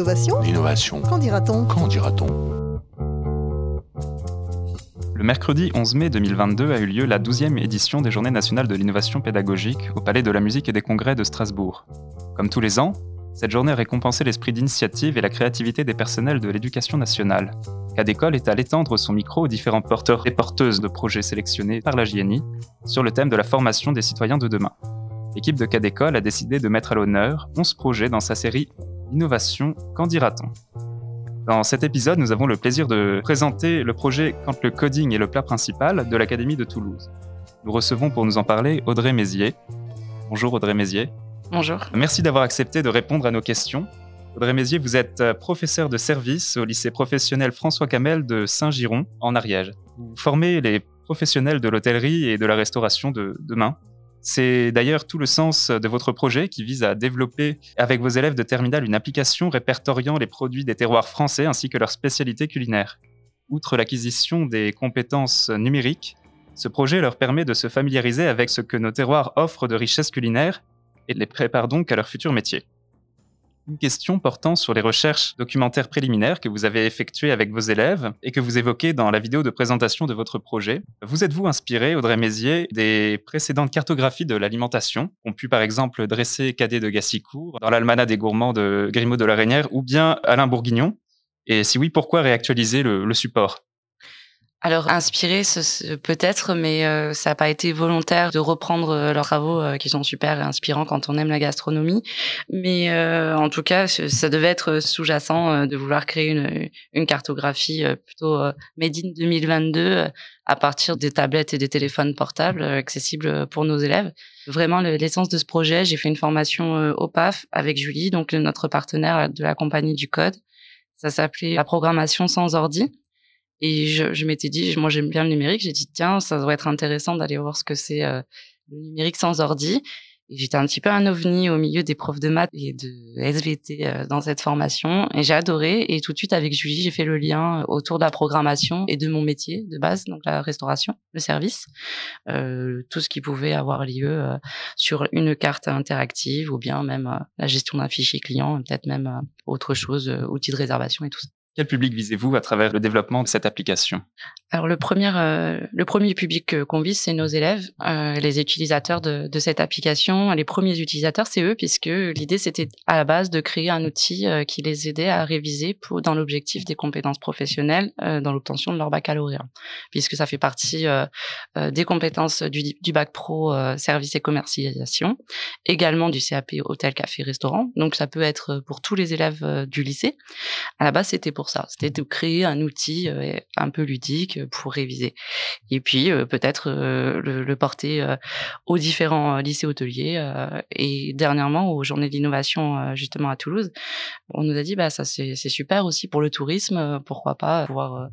L'innovation L'innovation. Qu'en dira-t-on Qu'en dira-t-on Le mercredi 11 mai 2022 a eu lieu la 12e édition des Journées nationales de l'innovation pédagogique au Palais de la musique et des congrès de Strasbourg. Comme tous les ans, cette journée a récompensé l'esprit d'initiative et la créativité des personnels de l'éducation nationale. Cadécole est allé tendre son micro aux différents porteurs et porteuses de projets sélectionnés par la JNI sur le thème de la formation des citoyens de demain. L'équipe de Cadécole a décidé de mettre à l'honneur 11 projets dans sa série Innovation, qu'en dira-t-on? Dans cet épisode, nous avons le plaisir de présenter le projet Quand le coding est le plat principal de l'Académie de Toulouse. Nous recevons pour nous en parler Audrey Mézier. Bonjour Audrey Mézier. Bonjour. Merci d'avoir accepté de répondre à nos questions. Audrey Mézier, vous êtes professeur de service au lycée professionnel François Camel de Saint-Giron, en Ariège. Vous formez les professionnels de l'hôtellerie et de la restauration de demain. C'est d'ailleurs tout le sens de votre projet qui vise à développer avec vos élèves de terminale une application répertoriant les produits des terroirs français ainsi que leurs spécialités culinaires. Outre l'acquisition des compétences numériques, ce projet leur permet de se familiariser avec ce que nos terroirs offrent de richesses culinaires et les prépare donc à leur futur métier. Une question portant sur les recherches documentaires préliminaires que vous avez effectuées avec vos élèves et que vous évoquez dans la vidéo de présentation de votre projet. Vous êtes-vous inspiré, Audrey Mézier, des précédentes cartographies de l'alimentation qu'ont pu par exemple dresser Cadet de Gassicourt dans l'Almanach des gourmands de Grimaud de la Reynière ou bien Alain Bourguignon? Et si oui, pourquoi réactualiser le, le support? Alors inspiré peut-être, mais euh, ça n'a pas été volontaire de reprendre euh, leurs travaux euh, qui sont super inspirants quand on aime la gastronomie. Mais en tout cas, ça devait être sous-jacent de vouloir créer une, une cartographie plutôt made in 2022 à partir des tablettes et des téléphones portables accessibles pour nos élèves. Vraiment l'essence de ce projet, j'ai fait une formation au PAF avec Julie, donc notre partenaire de la compagnie du code. Ça s'appelait la programmation sans ordi. Et je, je m'étais dit, moi j'aime bien le numérique, j'ai dit tiens, ça doit être intéressant d'aller voir ce que c'est euh, le numérique sans ordi. Et j'étais un petit peu un ovni au milieu des profs de maths et de SVT euh, dans cette formation. Et j'ai adoré. Et tout de suite, avec Julie, j'ai fait le lien autour de la programmation et de mon métier de base, donc la restauration, le service. Euh, tout ce qui pouvait avoir lieu euh, sur une carte interactive ou bien même euh, la gestion d'un fichier client, peut-être même autre chose, outils de réservation et tout ça. Quel public visez-vous à travers le développement de cette application? Alors le premier, euh, le premier public qu'on vise, c'est nos élèves, euh, les utilisateurs de, cette application. Les premiers utilisateurs, c'est eux, puisque l'idée c'était à la base de créer un outil euh, qui les aidait à réviser pour, dans l'objectif des compétences professionnelles dans l'obtention de leur baccalauréat, puisque ça fait partie des compétences du, du bac pro service et commercialisation, également du CAP hôtel, café, restaurant. Donc ça peut être pour tous les élèves du lycée. À la base, c'était pour ça. C'était de créer un outil euh, un peu ludique euh, pour réviser. Et puis euh, peut-être le, le, porter aux différents lycées hôteliers. et dernièrement, aux journées d'innovation justement à Toulouse, on nous a dit bah ça c'est super aussi pour le tourisme. Pourquoi pas pouvoir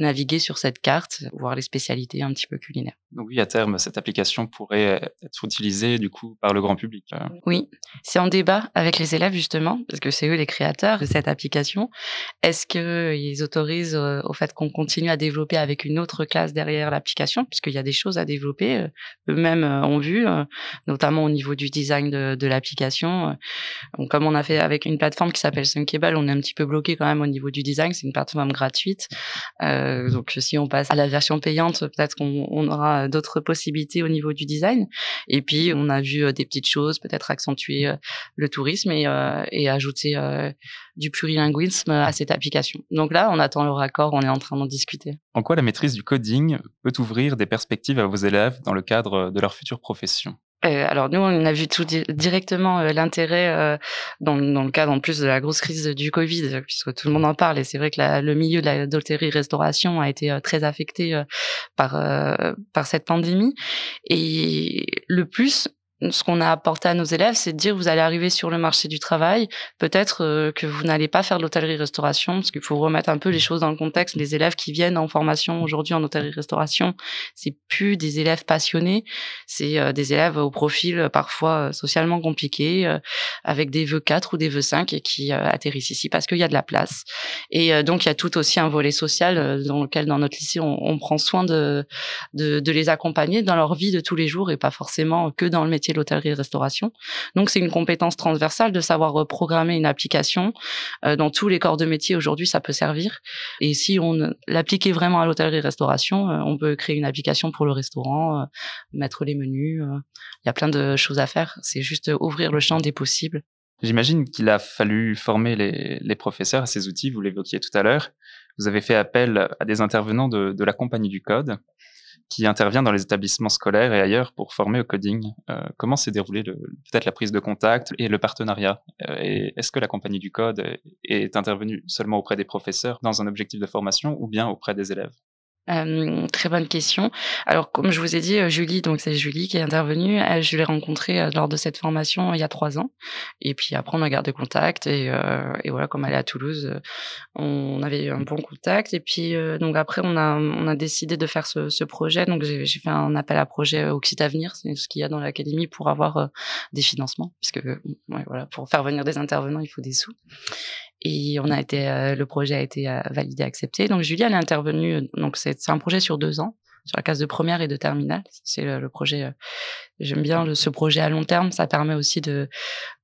naviguer sur cette carte, voir les spécialités un petit peu culinaires. Donc oui, à terme, cette application pourrait être utilisée du coup par le grand public. Oui, c'est en débat avec les élèves justement, parce que c'est eux les créateurs de cette application. Est-ce qu'ils autorisent euh, au fait qu'on continue à développer avec une autre classe derrière l'application, puisqu'il y a des choses à développer. Euh, eux-mêmes euh, ont vu, notamment au niveau du design de, l'application. Comme on a fait avec une plateforme qui s'appelle Sunkable, on est un petit peu bloqué quand même au niveau du design. C'est une plateforme gratuite. Euh, donc si on passe à la version payante, peut-être qu'on on aura d'autres possibilités au niveau du design. Et puis on a vu des petites choses, peut-être accentuer le tourisme et ajouter du plurilinguisme à cette application. Donc là, on attend le raccord, on est en train d'en discuter. En quoi la maîtrise du coding peut ouvrir des perspectives à vos élèves dans le cadre de leur future profession? Euh, alors nous, on a vu tout di directement euh, l'intérêt euh, dans, dans, le cadre en plus de la grosse crise du Covid, puisque tout le monde en parle. Et c'est vrai que la, le milieu de la d'hôtellerie-restauration a été euh, très affecté euh, par par cette pandémie. Et le plus, ce qu'on a apporté à nos élèves, c'est de dire vous allez arriver sur le marché du travail, peut-être euh, que vous n'allez pas faire de l'hôtellerie-restauration, parce qu'il faut remettre un peu les choses dans le contexte. Les élèves qui viennent en formation aujourd'hui en hôtellerie-restauration, c'est plus des élèves passionnés, c'est euh, des élèves au profil euh, parfois socialement compliqué, avec des vœux 4 ou des vœux 5 et qui atterrissent ici parce qu'il y a de la place. Et donc il y a tout aussi un volet social dans lequel dans notre lycée on, on prend soin de, de, de les accompagner dans leur vie de tous les jours et pas forcément que dans le métier métier de l'hôtellerie-restauration. Donc, c'est une compétence transversale de savoir programmer une application. dans tous les corps de métier aujourd'hui, ça peut servir. Et si on l'appliquait vraiment à l'hôtellerie-restauration, on peut créer une application pour le restaurant, mettre les menus. Il y a plein de choses à faire. C'est juste ouvrir le champ des possibles. J'imagine qu'il a fallu former les, professeurs à ces outils, vous l'évoquiez tout à l'heure. Vous avez fait appel à des intervenants de, la compagnie du code qui intervient dans les établissements scolaires et ailleurs pour former au coding. Euh, comment s'est déroulé peut-être la prise de contact et le partenariat? Euh, est-ce que la compagnie du code est intervenue seulement auprès des professeurs dans un objectif de formation ou bien auprès des élèves? Euh, très bonne question. Alors, comme je vous ai dit, euh, Julie, donc c'est Julie qui est intervenue. Je l'ai rencontrée euh, lors de cette formation il y a trois ans. Et puis après, on a gardé contact. Et, voilà, comme elle est à Toulouse, on avait un bon contact. Et puis donc après, on a décidé de faire ce, projet. Donc j'ai fait un appel à projet Oxit Avenir, c'est ce qu'il y a dans l'académie pour avoir des financements, puisque ouais, voilà, pour faire venir des intervenants, il faut des sous. Et on a été, euh, le projet a été euh, validé, accepté. Donc Julie, elle est intervenue. Donc c'est un projet sur deux ans, sur la case de première et de terminale. C'est le, projet. Euh, j'aime bien ce projet à long terme. Ça permet aussi de,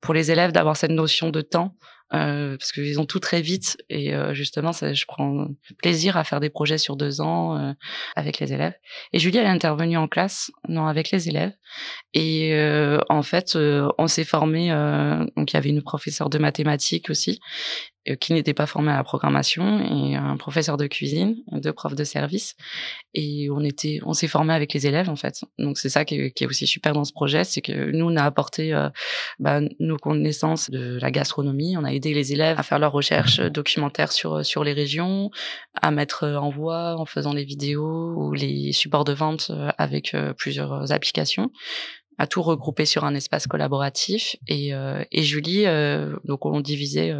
pour les élèves, d'avoir cette notion de temps euh, parce qu'ils ont tout très vite et euh, justement ça, je prends plaisir à faire des projets sur deux ans euh, avec les élèves. Et Julie elle est intervenue en classe non avec les élèves. Et euh, en fait on s'est formé donc il y avait une professeure de mathématiques aussi qui n'était pas formée à la programmation et un professeur de cuisine, deux profs de service. Et on était on s'est formé avec les élèves en fait. Donc c'est ça qui est, qui est, aussi super dans ce projet, c'est que nous on a apporté bah, nos connaissances de la gastronomie, on a aider les élèves à faire leurs recherches euh, documentaires sur euh, sur les régions, à mettre euh, en voix en faisant les vidéos ou les supports de vente avec plusieurs applications à tout regrouper sur un espace collaboratif. Et, et Julie donc on divisait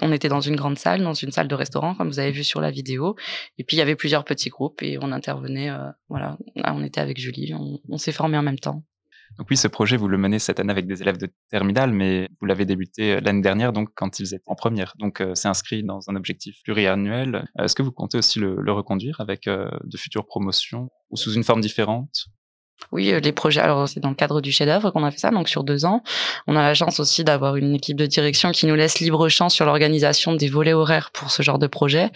on était dans une grande salle, dans une salle de restaurant, comme vous avez vu sur la vidéo. Et puis il y avait plusieurs petits groupes et on intervenait. voilà, on était avec Julie, on s'est formé en même temps. Donc oui, ce projet, vous le menez cette année avec des élèves de terminale, mais vous l'avez débuté euh, l'année dernière, donc quand ils étaient en première. Donc euh, c'est inscrit dans un objectif pluriannuel. Euh, est-ce que vous comptez aussi le reconduire avec de futures promotions ou sous une forme différente? Oui, euh, les projets. Alors, c'est dans le cadre du chef-d'œuvre qu'on a fait ça, donc sur deux ans. On a la chance aussi d'avoir une équipe de direction qui nous laisse libre champ sur l'organisation des volets horaires pour ce genre de projet.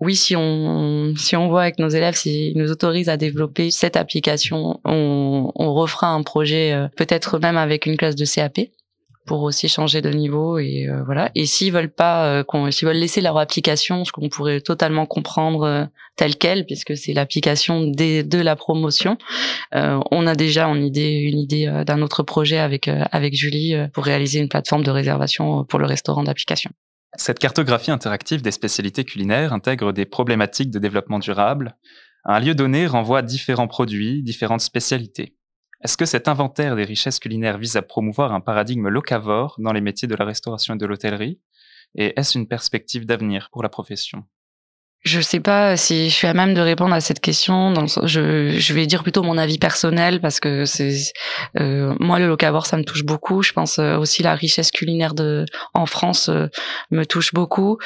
Oui, si on si on voit avec nos élèves, s'ils nous autorisent à développer cette application, on, on refera un projet euh, peut-être même avec une classe de CAP pour aussi changer de niveau et euh, voilà. Et s'ils veulent pas, euh, s'ils veulent laisser leur application, ce qu'on pourrait totalement comprendre euh, telle quelle, puisque c'est l'application de la promotion, euh, on a déjà une idée, d'un autre projet avec avec Julie pour réaliser une plateforme de réservation pour le restaurant d'application. Cette cartographie interactive des spécialités culinaires intègre des problématiques de développement durable. Un lieu donné renvoie différents produits, différentes spécialités. Est-ce que cet inventaire des richesses culinaires vise à promouvoir un paradigme locavore dans les métiers de la restauration et de l'hôtellerie? Et est-ce une perspective d'avenir pour la profession? Je sais pas si je suis à même de répondre à cette question. Dans je, je vais dire plutôt mon avis personnel parce que c'est euh, moi le locavore ça me touche beaucoup. Je pense euh, aussi la richesse culinaire de en France euh, me touche beaucoup.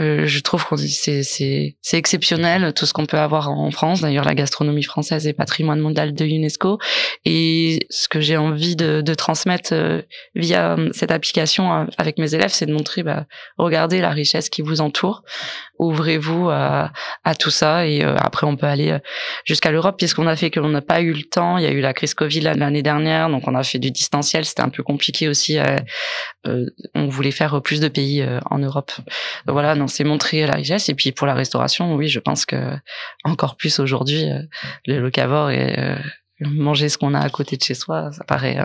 Euh, je trouve que c'est c'est c'est exceptionnel tout ce qu'on peut avoir en France. D'ailleurs la gastronomie française est patrimoine mondial de UNESCO et ce que j'ai envie de, de transmettre via cette application avec mes élèves, c'est de montrer bah regardez la richesse qui vous entoure. Ouvrez-vous à, tout ça. Et euh, après, on peut aller euh, jusqu'à l'Europe, puisqu'on a fait que l'on n'a pas eu le temps. Il y a eu la crise Covid l'année dernière, donc on a fait du distanciel. C'était un peu compliqué aussi. Euh, on voulait faire plus de pays en Europe. voilà, non, c'est montrer la richesse. Et puis pour la restauration, oui, je pense que encore plus aujourd'hui, le locavore et manger ce qu'on a à côté de chez soi, ça paraît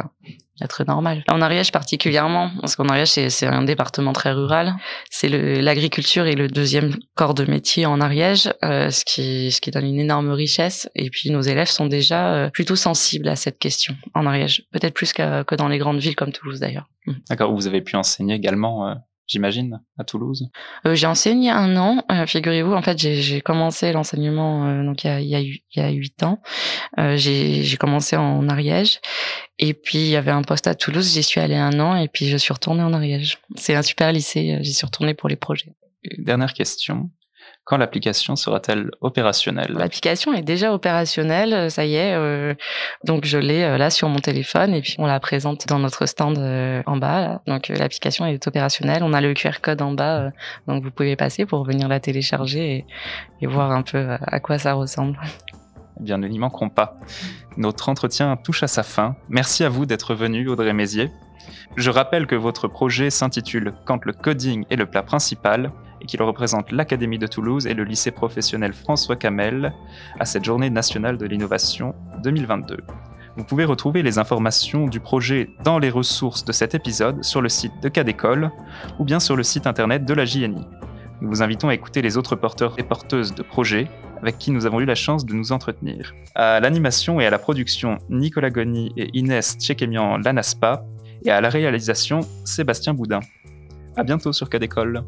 être normal. En Ariège particulièrement, parce qu'en Ariège c'est un département très rural, c'est l'agriculture et le deuxième corps de métier en Ariège, euh, ce qui ce qui donne une énorme richesse. Et puis nos élèves sont déjà euh, plutôt sensibles à cette question en Ariège, peut-être plus que, que dans les grandes villes comme Toulouse d'ailleurs. D'accord, vous avez pu enseigner également euh, j'imagine, à Toulouse euh, J'ai enseigné un an, euh, figurez-vous. En fait, j'ai commencé l'enseignement euh, donc il y a, il y a, il y a 8 ans. Euh, j'ai commencé en Ariège. Et puis, il y avait un poste à Toulouse. J'y suis allée un an et puis je suis retournée en Ariège. C'est un super lycée. J'y suis retournée pour les projets. Dernière question. Quand l'application sera-t-elle opérationnelle? L'application est déjà opérationnelle, ça y est. Euh, donc je l'ai euh, là sur mon téléphone et puis on la présente dans notre stand euh, en bas. Donc l'application est opérationnelle. On a le QR code en bas, donc vous pouvez passer pour venir la télécharger et, et voir un peu à quoi ça ressemble. Eh bien, nous n'y manquerons pas. Notre entretien touche à sa fin. Merci à vous d'être venu, Audrey Mézier. Je rappelle que votre projet s'intitule Quand le coding est le plat principal et qu'il représente l'Académie de Toulouse et le lycée professionnel François Camel à cette journée nationale de l'innovation 2022. Vous pouvez retrouver les informations du projet dans les ressources de cet épisode sur le site de Cadécole ou bien sur le site internet de la JNI. Nous vous invitons à écouter les autres porteurs et porteuses de projets avec qui nous avons eu la chance de nous entretenir. À l'animation et à la production, Nicolas Goni et Inès Tchekemian Lanaspa, et à la réalisation, Sébastien Boudin. À bientôt sur Cadécole.